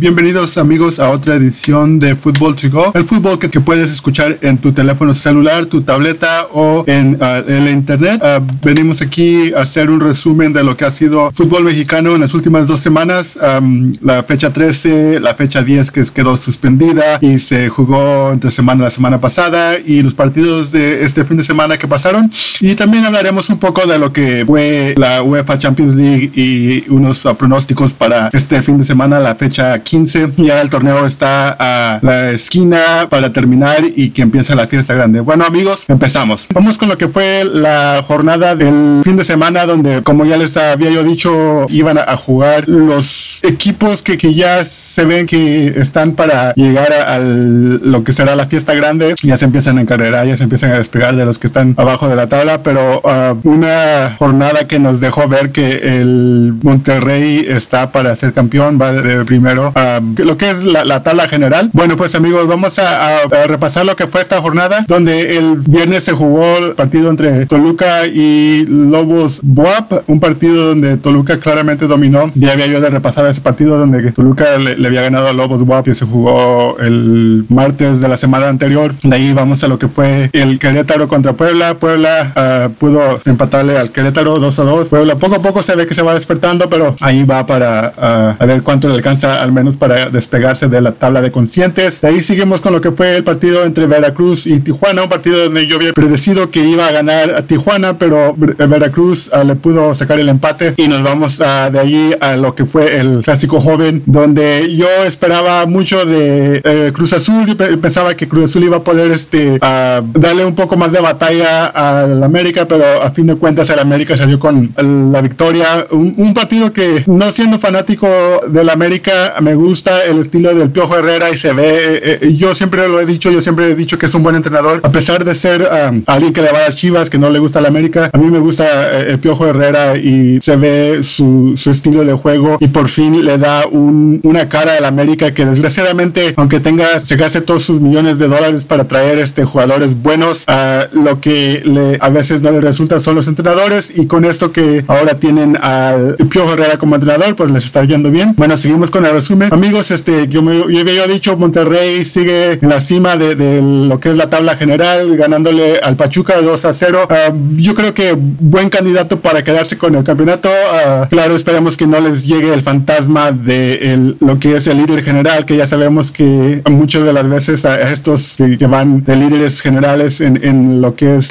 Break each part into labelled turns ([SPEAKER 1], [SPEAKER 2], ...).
[SPEAKER 1] Bienvenidos amigos a otra edición de Fútbol to Go. El fútbol que, puedes escuchar en tu teléfono celular, tu tableta o en, uh, el internet. Uh, venimos aquí a hacer un resumen de lo que ha sido fútbol mexicano en las últimas dos semanas. Um, la fecha 13, la fecha 10 que quedó suspendida y se jugó entre semana la semana pasada y los partidos de este fin de semana que pasaron. Y también hablaremos un poco de lo que fue la UEFA Champions League y unos pronósticos para este fin de semana, la fecha 15. Ya el torneo está a la esquina para terminar y que empiece la fiesta grande. Bueno, amigos, empezamos. Vamos con lo que fue la jornada del fin de semana, donde, como ya les había yo dicho, iban a jugar los equipos que, que ya se ven que están para llegar a, lo que será la fiesta grande. Ya se empiezan a encarrerar, ya se empiezan a despegar de los que están abajo de la tabla, pero uh, una jornada que nos dejó ver que el Monterrey está para ser campeón, va de, primero a lo que es la, tabla general. Bueno, pues amigos, vamos a, repasar lo que fue esta jornada, donde el viernes se jugó el partido entre Toluca y Lobos Buap, un partido donde Toluca claramente dominó. Ya había yo de repasar ese partido donde Toluca le, había ganado a Lobos Buap que se jugó el martes de la semana anterior. De ahí vamos a lo que fue el Querétaro contra Puebla. Puebla uh, pudo empatarle al Querétaro 2 a 2. Puebla poco a poco se ve que se va despertando, pero ahí va para uh, a ver cuánto le alcanza al menos para despegarse de la tabla de conscientes. De ahí seguimos con lo que fue el partido entre Veracruz y Tijuana, un partido donde yo había predecido que iba a ganar a Tijuana, pero Veracruz uh, le pudo sacar el empate y nos vamos de ahí a lo que fue el clásico joven, donde yo esperaba mucho de eh, Cruz Azul y pensaba que Cruz Azul iba a poder este, darle un poco más de batalla al América, pero a fin de cuentas el América salió con la victoria. Un, partido que no siendo fanático del América me gusta el estilo del Piojo Herrera y se ve, eh, eh, yo siempre lo he dicho, yo siempre he dicho que es un buen entrenador, a pesar de ser alguien que le va a las chivas, que no le gusta el América, a mí me gusta el Piojo Herrera y se ve su, su estilo de juego y por fin le da un, una cara al América que desgraciadamente, aunque tenga, se gaste todos sus millones de dólares para traer este jugadores buenos, a lo que le, a veces no le resulta son los entrenadores y con esto que ahora tienen al Piojo Herrera como entrenador, pues les está yendo bien. Bueno, seguimos con el resumen. Amigos, este, yo, me, yo había dicho, Monterrey sigue en la cima de, lo que es la tabla general, ganándole al Pachuca 2 a 0. Ah, yo creo que buen candidato para quedarse con el campeonato. Uh, claro, esperemos que no les llegue el fantasma de lo que es el líder general, que ya sabemos que muchas de las veces a estos que, van de líderes generales en, lo que es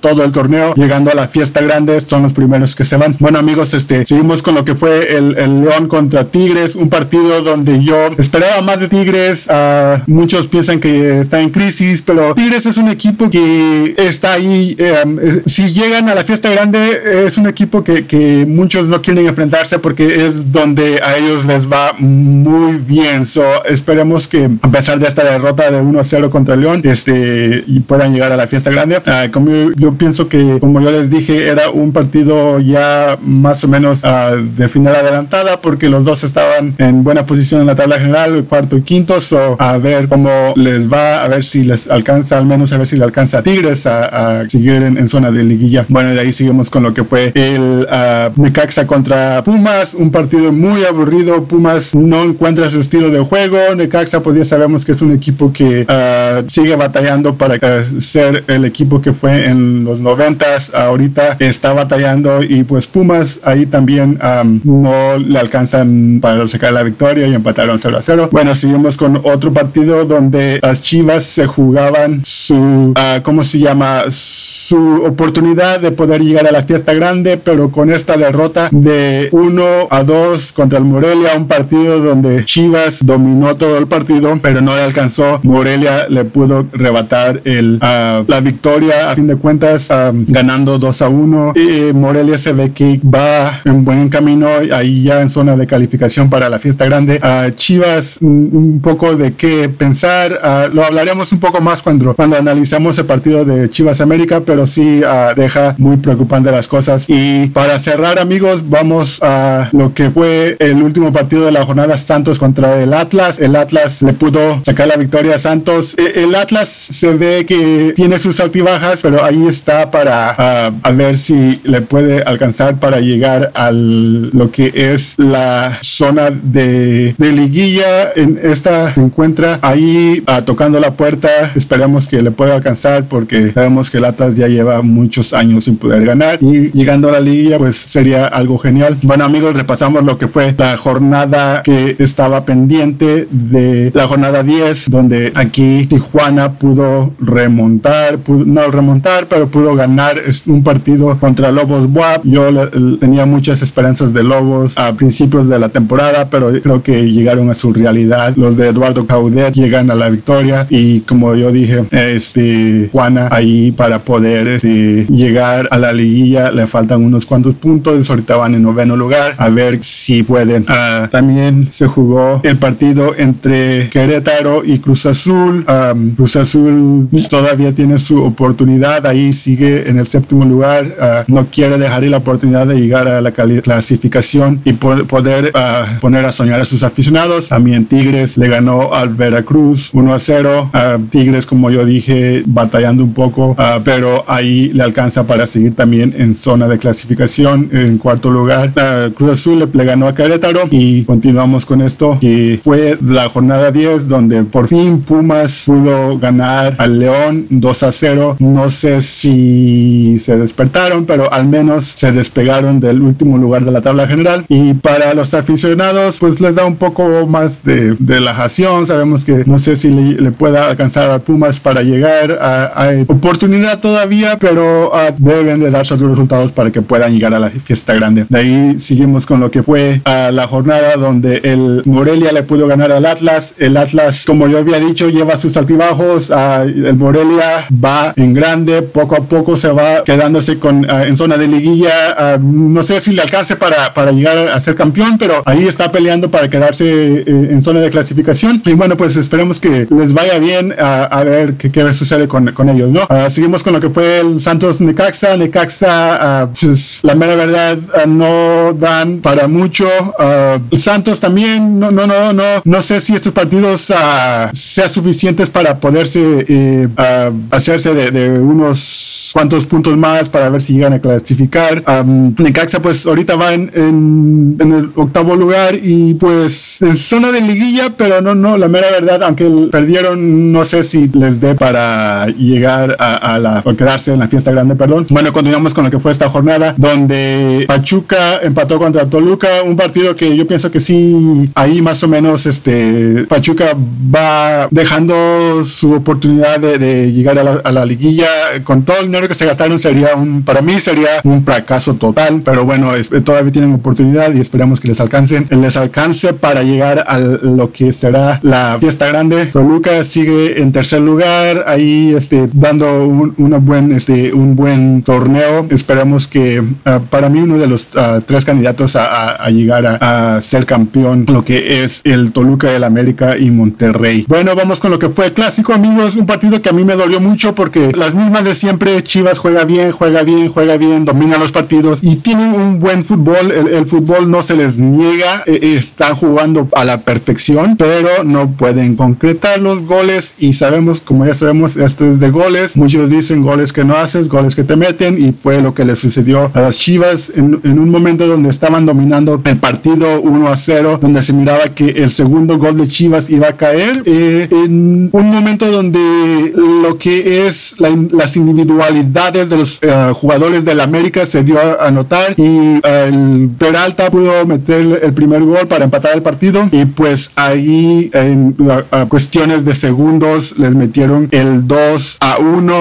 [SPEAKER 1] todo el torneo, llegando a la fiesta grande, son los primeros que se van. Bueno amigos, este, seguimos con lo que fue el, el León contra Tigres, un partido donde yo esperaba más de Tigres. Uh, muchos piensan que está en crisis, pero Tigres es un equipo que está ahí. Eh, si llegan a la fiesta grande, es un equipo que, que muchos no quieren enfrentarse porque es donde a ellos les va muy bien. So, esperemos que a pesar de esta derrota de 1 a 0 contra León, este, y puedan llegar a la fiesta grande. Uh, como yo, pienso que, como yo les dije, era un partido ya más o menos uh, de final adelantada porque los dos estaban en buena posición en la tabla general, cuarto y quinto. So, a ver cómo les va, a ver si les alcanza, al menos a ver si le alcanza a Tigres a, a seguir en, en, zona de liguilla. Bueno, de ahí seguimos con lo que fue el uh, Necaxa contra Pumas, un partido muy aburrido. Pumas no encuentra su estilo de juego. Necaxa, pues ya sabemos que es un equipo que uh, sigue batallando para ser el equipo que fue en los noventas. Ahorita está batallando y pues Pumas ahí también um, no le alcanzan para sacar la victoria y empataron 0 a 0. Bueno, seguimos con otro partido donde las Chivas se jugaban su, uh, ¿cómo se llama? Su oportunidad de poder llegar a la fiesta grande, pero con esta derrota de 1 a 2 contra el Morelia, un partido donde Chivas dominó todo el partido, pero no le alcanzó. Morelia le pudo rebatar el, uh, la victoria a fin de cuentas, um, ganando 2 a 1. Y Morelia se ve que va en buen camino, ahí ya en zona de calificación para la fiesta grande. Uh, Chivas, un poco de qué pensar, uh, lo hablaremos un poco más cuando, cuando analizamos el partido de Chivas América, pero sí deja muy preocupante las cosas. Y para cerrar, amigos, vamos a lo que fue el último partido de la jornada Santos contra el Atlas. El Atlas le pudo sacar la victoria a Santos. E, el Atlas se ve que tiene sus altibajas, pero ahí está para a ver si le puede alcanzar para llegar a lo que es la zona de de, liguilla. En esta se encuentra ahí ah, tocando la puerta. Esperemos que le pueda alcanzar porque sabemos que el Atlas ya lleva muchos años sin poder ganar y llegando a la liguilla pues sería algo genial. Bueno amigos, repasamos lo que fue la jornada que estaba pendiente de la jornada 10 donde aquí Tijuana pudo remontar, no remontar, pero pudo ganar un partido contra Lobos WAP. Yo tenía muchas esperanzas de Lobos a principios de la temporada, pero creo que llegaron a su realidad. Los de Eduardo Caudet llegan a la victoria y como yo dije, este Juana ahí para poder este, llegar a la liguilla le faltan unos cuantos puntos. Ahorita van en noveno lugar a ver si pueden. Ah, también se jugó el partido entre Querétaro y Cruz Azul. Cruz Azul todavía tiene su oportunidad ahí sigue en el séptimo lugar. Ah, no quiere dejar la oportunidad de llegar a la clasificación y poder ah, poner a soñar a sus aficionados. También Tigres le ganó al Veracruz 1 a 0. Ah, Tigres, como yo dije, batallando un poco, pero ahí le alcanza para seguir también en zona de clasificación en cuarto lugar. Cruz Azul le, ganó a Querétaro y continuamos con esto que fue la jornada 10 donde por fin Pumas pudo ganar al León 2 a 0. No sé si se despertaron, pero al menos se despegaron del último lugar de la tabla general. Y para los aficionados, pues les da un poco más de, relajación. Sabemos que no sé si le, pueda alcanzar a Pumas para llegar. A, hay oportunidad todavía, pero ah, deben de darse los resultados para que puedan llegar a la fiesta grande. De ahí seguimos con lo que fue a la jornada donde el Morelia le pudo ganar al Atlas. El Atlas, como yo había dicho, lleva sus altibajos. el Morelia va en grande, poco a poco se va quedándose con, ah, en zona de liguilla. Ah, no sé si le alcance para, para llegar a ser campeón, pero ahí está peleando para quedarse eh, en zona de clasificación. Y bueno, pues esperemos que les vaya bien a, ver qué, qué, sucede con, con ellos, ¿no? Ah, seguimos con lo que fue el Santos Necaxa. Necaxa, pues la mera verdad, no dan para mucho. Santos también, no, no, no, no, no sé si estos partidos sean suficientes para poderse eh, hacerse de, unos cuantos puntos más para ver si llegan a clasificar. Necaxa pues ahorita va en, en, el octavo lugar pues en zona de liguilla, pero no, no, la mera verdad, aunque perdieron, no sé si les dé para llegar a, la, o quedarse en la fiesta grande, perdón. Bueno, continuamos con lo que fue esta jornada, donde Pachuca empató contra Toluca, un partido que yo pienso que sí, ahí más o menos, este, Pachuca va dejando su oportunidad de, llegar a la, a la liguilla con todo el dinero que se gastaron sería un, para mí sería un fracaso total, pero bueno, todavía tienen oportunidad y esperamos que les alcancen, les alcance para llegar a lo que será la fiesta grande. Toluca sigue en tercer lugar, ahí este, dando un, una buen, este, un buen torneo. Esperamos que ah, para mí uno de los ah, tres candidatos a, llegar a, ser campeón, lo que es el Toluca del América y Monterrey. Bueno, vamos con lo que fue clásico, amigos, un partido que a mí me dolió mucho porque las mismas de siempre, Chivas juega bien, juega bien, juega bien, domina los partidos y tienen un buen fútbol. El, fútbol no se les niega, eh, están jugando a la perfección, pero no pueden concretar los goles y sabemos, como ya sabemos, esto es de goles. Muchos dicen goles que no haces, goles que te meten y fue lo que le sucedió a las Chivas en, un momento donde estaban dominando el partido 1 a 0, donde se miraba que el segundo gol de Chivas iba a caer. Eh, en un momento donde lo que es las individualidades de los jugadores del América se dio a, notar y el Peralta pudo meter el primer gol para empatar el partido. Y pues ahí en cuestiones de segundos les metieron el 2 a 1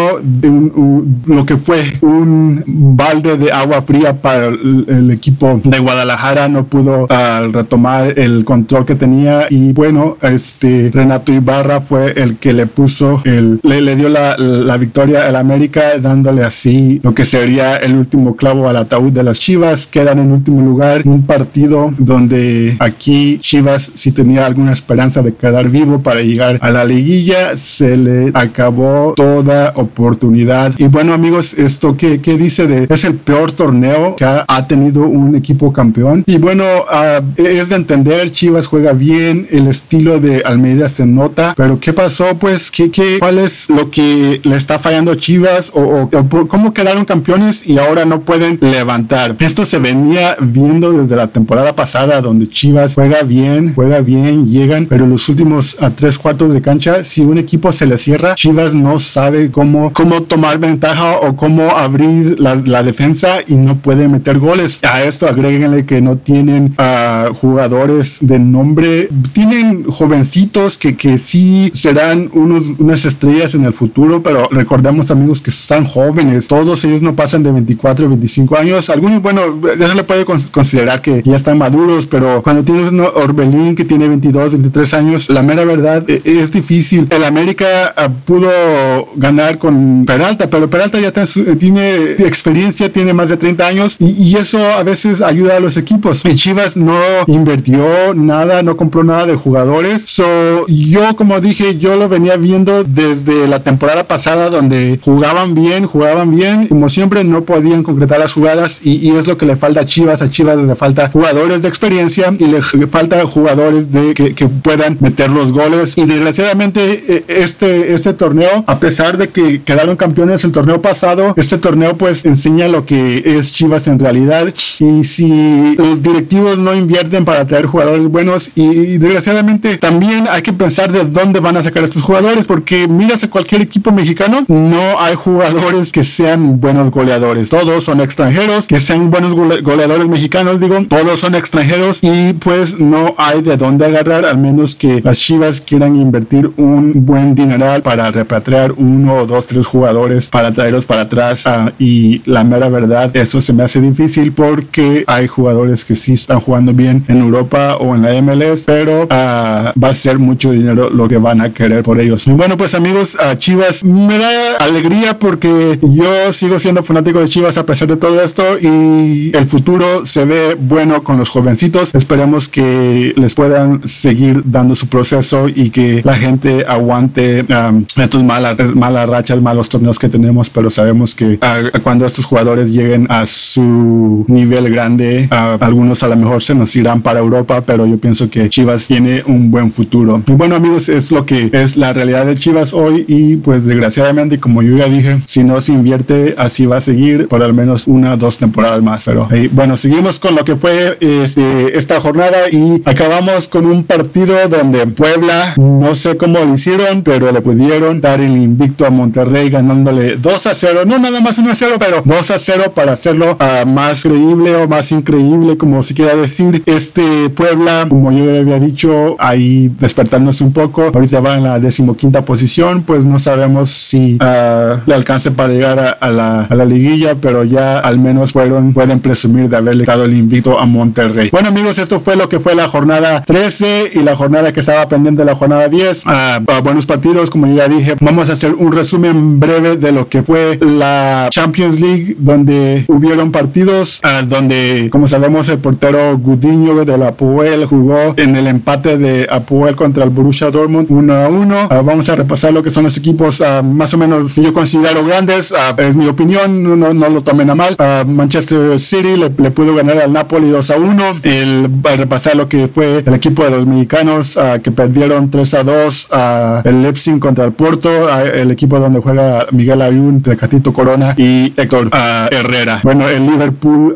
[SPEAKER 1] lo que fue un balde de agua fría para el, equipo de Guadalajara. No pudo retomar el control que tenía. Y bueno este Renato Ibarra fue el que le puso el le, le dio la, la victoria al América dándole así lo que sería el último clavo al ataúd de las Chivas, quedan en último lugar, un partido donde aquí Chivas si tenía alguna esperanza de quedar vivo para llegar a la liguilla, se le acabó toda oportunidad. Y bueno amigos, esto que, dice de es el peor torneo que ha, tenido un equipo campeón. Y bueno, ah, es de entender, Chivas juega bien, el estilo de Almeida se nota, pero ¿qué pasó? Pues, ¿qué, qué, ¿cuál es lo que le está fallando a Chivas? O, o cómo quedaron campeones y ahora no pueden levantar. Esto se venía viendo desde la temporada pasada donde Chivas Chivas juega bien, juega bien, llegan, pero los últimos a tres cuartos de cancha, si un equipo se le cierra, Chivas no sabe cómo, cómo tomar ventaja o cómo abrir la, la defensa y no puede meter goles. A esto agréguenle que no tienen uh, jugadores de nombre, tienen jovencitos que, que sí serán unos, unas estrellas en el futuro, pero recordemos amigos que están jóvenes, todos ellos no pasan de 24 25 años, algunos, bueno, ya se le puede considerar que ya están maduros, pero cuando tienes un Orbelín que tiene 22, 23 años, la mera verdad e, es, difícil. El América uh, pudo ganar con Peralta, pero Peralta ya tiene experiencia, tiene más de 30 años y, y eso a veces ayuda a los equipos. Y Chivas no invirtió nada, no compró nada de jugadores. So, yo, como dije, yo lo venía viendo desde la temporada pasada donde jugaban bien, jugaban bien. Como siempre, no podían concretar las jugadas y, y es lo que le falta a Chivas. A Chivas le falta jugadores de experiencia y le falta jugadores de que, que puedan meter los goles. Y desgraciadamente, e, este, este torneo, a pesar de que quedaron campeones el torneo pasado, este torneo pues enseña lo que es Chivas en realidad. Y si los directivos no invierten para traer jugadores buenos y, desgraciadamente también hay que pensar de dónde van a sacar estos jugadores porque miras a cualquier equipo mexicano, no hay jugadores que sean buenos goleadores. Todos son extranjeros, que sean buenos goleadores mexicanos, digo, todos son extranjeros y pues no hay de dónde agarrar al menos que las Chivas quieran invertir un buen dineral para repatriar uno o dos, tres jugadores para traerlos para atrás uh, y la mera verdad, eso se me hace difícil porque hay jugadores que sí están jugando bien en Europa o en la MLS, pero uh, va a ser mucho dinero lo que van a querer por ellos. Y bueno, pues amigos, uh, Chivas me da alegría porque yo sigo siendo fanático de Chivas a pesar de todo esto y el futuro se ve bueno con los jovencitos. Esperemos que les puedan seguir dando su proceso y que la gente aguante um, estos malas, malas rachas, malos torneos que tenemos, pero sabemos que uh, cuando estos jugadores lleguen a su nivel grande, uh, algunos a lo mejor se nos irán para Europa, pero yo pienso que Chivas tiene un buen futuro. Y bueno amigos, es lo que es la realidad de Chivas hoy y pues desgraciadamente, como yo ya dije, si no se invierte, así va a seguir por al menos una o dos temporadas más. Pero hey, bueno, seguimos con lo que fue este, esta jornada y acabamos con un partido donde Puebla, no sé cómo lo hicieron, pero le pudieron dar el invicto a Monterrey ganándole 2 a 0, no nada más 1 a 0, pero 2 a 0 para hacerlo uh, más creíble o más increíble, como si quiera decir. Este Puebla, como yo había dicho, ahí despertándose un poco, ahorita va en la decimoquinta posición, pues no sabemos si uh, le alcance para llegar a, a, la, a, la, liguilla, pero ya al menos fueron, pueden presumir de haberle dado el invito a Monterrey. Bueno amigos, esto fue lo que fue la jornada 13 y la jornada que estaba pendiente la jornada 10. Uh, buenos partidos, como ya dije, vamos a hacer un resumen breve de lo que fue la Champions League, donde hubieron partidos, uh, donde, como sabemos, el portero Gudiño de la Apuel jugó en el empate de Apuel contra el Borussia Dortmund 1 a 1. Uh, vamos a repasar lo que son los equipos más o menos que yo considero grandes, es mi opinión, no, no, lo tomen a mal. Manchester City le, le, pudo ganar al Napoli 2 a 1. El, repasar lo que fue el equipo de los mexicanos que perdieron 3 a 2 el Leipzig contra el Porto, el equipo donde juega Miguel Ayun, Tecatito Corona y Héctor Herrera. Bueno, el Liverpool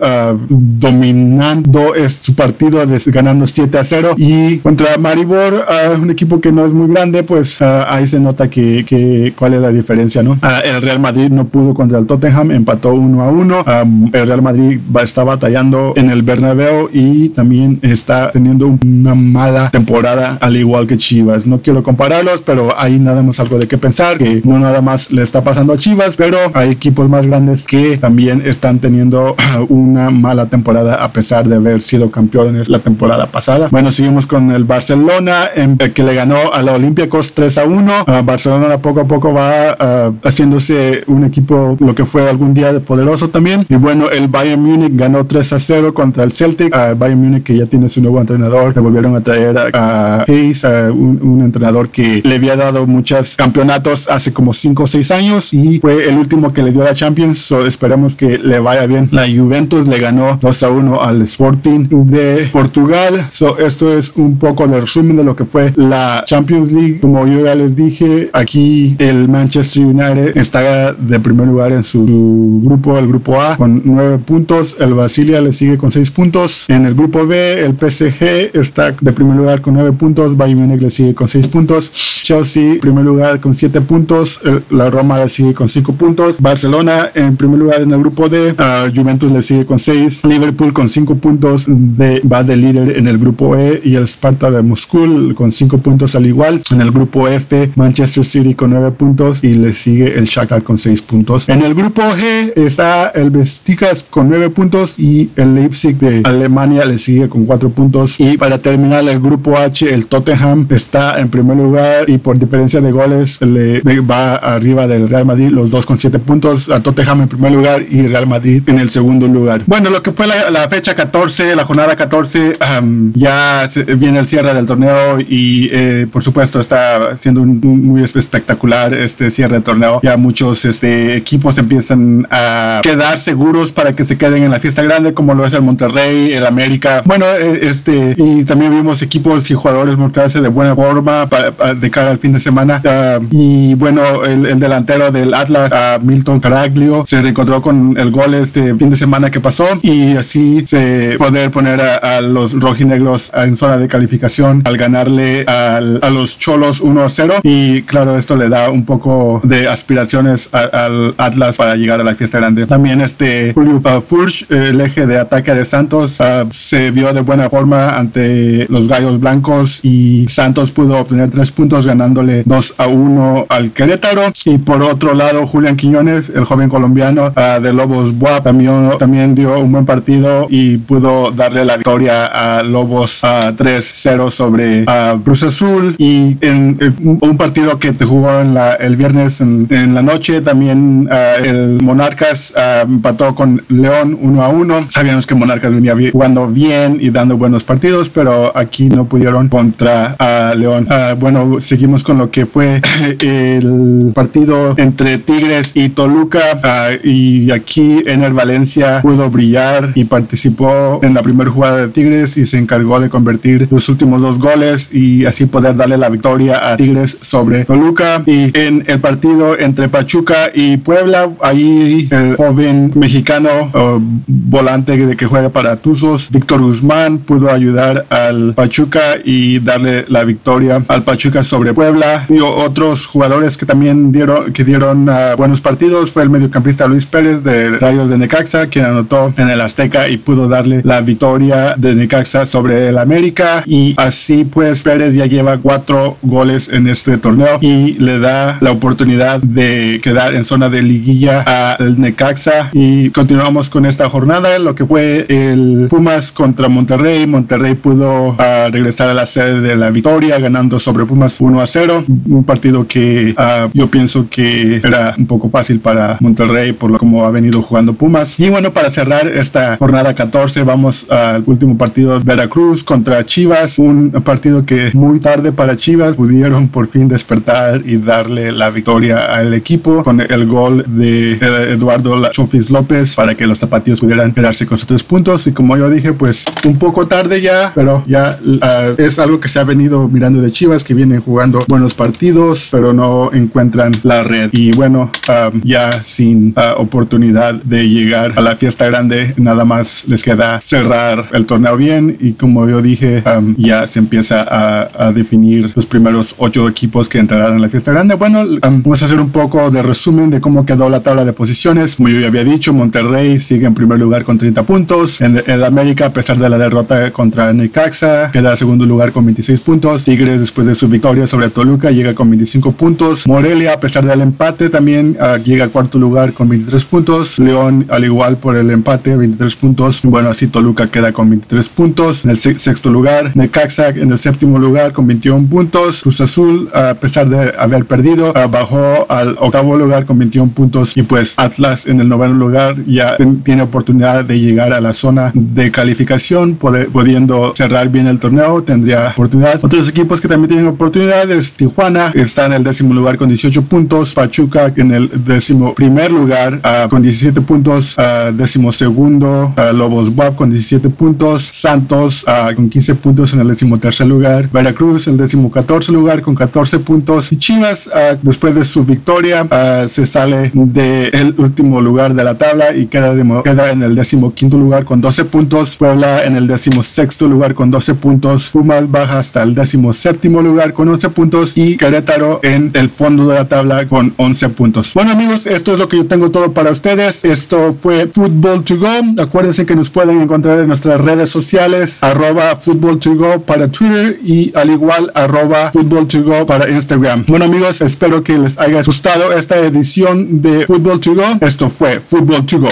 [SPEAKER 1] dominando su partido ganando 7 a 0 y contra Maribor, un equipo que no es muy grande, pues ahí se nota que, cuál es la diferencia, ¿no? el Real Madrid no pudo contra el Tottenham, empató 1 a 1. Um, el Real Madrid va, está batallando en el Bernabéu y también está teniendo una mala temporada al igual que Chivas. No quiero compararlos, pero ahí nada más algo de qué pensar, que no nada más le está pasando a Chivas, pero hay equipos más grandes que también están teniendo una mala temporada a pesar de haber sido campeones la temporada pasada. Bueno, seguimos con el Barcelona en, que le ganó a la Olympiacos 3 a 1. Uh, Barcelona poco a poco va uh, haciéndose un equipo lo que fue algún día de poderoso también. Y bueno, el Bayern Múnich ganó 3 a 0 contra el Celtic. Uh, Bayern Múnich que ya tiene su nuevo entrenador, le volvieron a traer a, a Hayes, a un, un, entrenador que le había dado muchos campeonatos hace como 5 o 6 años y fue el último que le dio la Champions. So esperemos que le vaya bien. La Juventus le ganó 2 a 1 al Sporting de Portugal. So esto es un poco de resumen de lo que fue la Champions League. Como yo ya les dije, aquí el Manchester United está de primer lugar en su, su grupo, el grupo A, con 9 puntos. El Basilia le sigue con 6 puntos. En el grupo B, el PSG está de primer lugar con 9 puntos, Bayern Múnich le sigue con 6 puntos, Chelsea primer lugar con 7 puntos, la Roma le sigue con 5 puntos, Barcelona en primer lugar en el grupo D, Juventus le sigue con 6, Liverpool con 5 puntos, de, va de líder en el grupo E y el Sparta de Moscú con 5 puntos al igual, en el grupo F Manchester City con 9 puntos y le sigue el Shakhtar con 6 puntos. En el grupo G está el Besiktas con 9 puntos y el Leipzig de Alemania le sigue con 4 puntos y para terminar el grupo H el Tottenham está en primer lugar y por diferencia de goles le va arriba del Real Madrid los dos con 7 puntos a Tottenham en primer lugar y Real Madrid en el segundo lugar. Bueno, lo que fue la, fecha 14, la jornada 14, ya viene el cierre del torneo y eh, por supuesto está siendo un, muy espectacular este cierre de torneo. Ya muchos este, equipos empiezan a quedar seguros para que se queden en la fiesta grande, como lo es el Monterrey, el América. Bueno, este, y también vimos equipos y jugadores mostrarse de buena forma para, de cara al fin de semana. Ah, y bueno, el, delantero del Atlas, Milton Caraglio, se reencontró con el gol este fin de semana que pasó y así se poder poner a, los rojinegros en zona de calificación al ganarle a los Cholos 1 a 0 y claro esto le da un poco de aspiraciones al Atlas para llegar a la fiesta grande también este Julio Furch el eje de ataque de Santos ah, se vio de buena forma ante los Gallos Blancos y Santos pudo obtener tres puntos ganándole 2 a 1 al Querétaro. Y por otro lado Julián Quiñones el joven colombiano ah, de Lobos Buap también, dio un buen partido y pudo darle la victoria a Lobos a 3-0 sobre Cruz Azul. Y en, un partido que te jugó en el viernes en, la noche también el Monarcas empató con León 1 a 1 sabíamos que Monarcas venía jugando bien y dando buenos partidos pero aquí no pudieron contra León bueno seguimos con lo que fue el partido entre Tigres y Toluca y aquí en el Valencia pudo brillar y participó en la primera jugada de Tigres y se encargó de convertir los últimos dos goles y así poder darle la victoria a Tigres sobre Toluca. Y en el partido entre Pachuca y Puebla, ahí el joven mexicano volante de que juega para Tuzos, Víctor Guzmán, pudo ayudar al Pachuca y darle la victoria al Pachuca sobre Puebla. Y otros jugadores que también dieron, que dieron uh, buenos partidos fue el mediocampista Luis Pérez de Rayos de Necaxa, quien anotó en el Azteca y pudo darle la victoria de Necaxa sobre el América. Y así pues Pérez ya lleva cuatro goles en este torneo y le da la oportunidad de quedar en zona de liguilla al Necaxa. Y continuamos con esta jornada, lo que fue el Pumas contra Monterrey. Monterrey pudo uh, regresar a la sede de la victoria ganando sobre Pumas 1 a 0. Un partido que uh, yo pienso que era un poco fácil para Monterrey por lo como ha venido jugando Pumas. Y bueno, para cerrar esta jornada 14 vamos al último partido Veracruz contra Chivas, un partido que muy tarde para Chivas pudieron por fin despertar y darle la victoria al equipo con el gol de Eduardo Chofis López para que los zapatillos pudieran quedarse con sus tres puntos y como yo dije pues un poco tarde ya pero ya uh, es algo que se ha venido mirando de Chivas que vienen jugando buenos partidos pero no encuentran la red. Y bueno um, ya sin uh, oportunidad de llegar a la fiesta grande nada más les queda cerrar el torneo bien. Y como yo dije um, ya se empieza a, a, definir los primeros ocho equipos que entrarán en la fiesta grande. Bueno um, vamos a hacer un poco de resumen de cómo quedó la tabla de posiciones. Como yo ya había dicho Monterrey sigue en primer lugar con 30 puntos. En el América a pesar de la derrota contra Necaxa queda segundo lugar con 26 puntos. Tigres después de su victoria sobre Toluca llega con 25 puntos. Morelia a pesar del empate también uh, llega a cuarto lugar con 23 puntos. León al igual por el empate 23 puntos. Bueno así Toluca queda con 23 puntos en el sexto lugar. Necaxa en el séptimo lugar con 21 puntos. Cruz Azul a pesar de haber perdido uh, bajó al octavo lugar con 21 puntos. Y pues Atlas en el noveno lugar ya tiene oportunidad de llegar a la zona de calificación pudiendo cerrar bien el torneo tendría oportunidad. Otros equipos que también tienen oportunidades Tijuana está en el décimo lugar con 18 puntos. Pachuca en el décimo primer lugar uh, con 17 puntos. Uh, décimo segundo uh, Lobos WAP con 17 puntos. Santos con 15 puntos en el décimo tercer lugar. Veracruz el décimo 14 lugar con 14 puntos. Y Chivas después de su victoria se sale del último lugar de la tabla y queda, de, queda en el décimo quinto lugar con 12 puntos. Puebla en el el décimo sexto lugar con 12 puntos, Pumas baja hasta el décimo séptimo lugar con 11 puntos y Querétaro en el fondo de la tabla con 11 puntos. Bueno amigos, esto es lo que yo tengo todo para ustedes. Esto fue Football to Go. Acuérdense que nos pueden encontrar en nuestras redes sociales, arroba Football to Go para Twitter y al igual arroba Football to Go para Instagram. Bueno amigos, espero que les haya gustado esta edición de Football to Go. Esto fue Football to Go.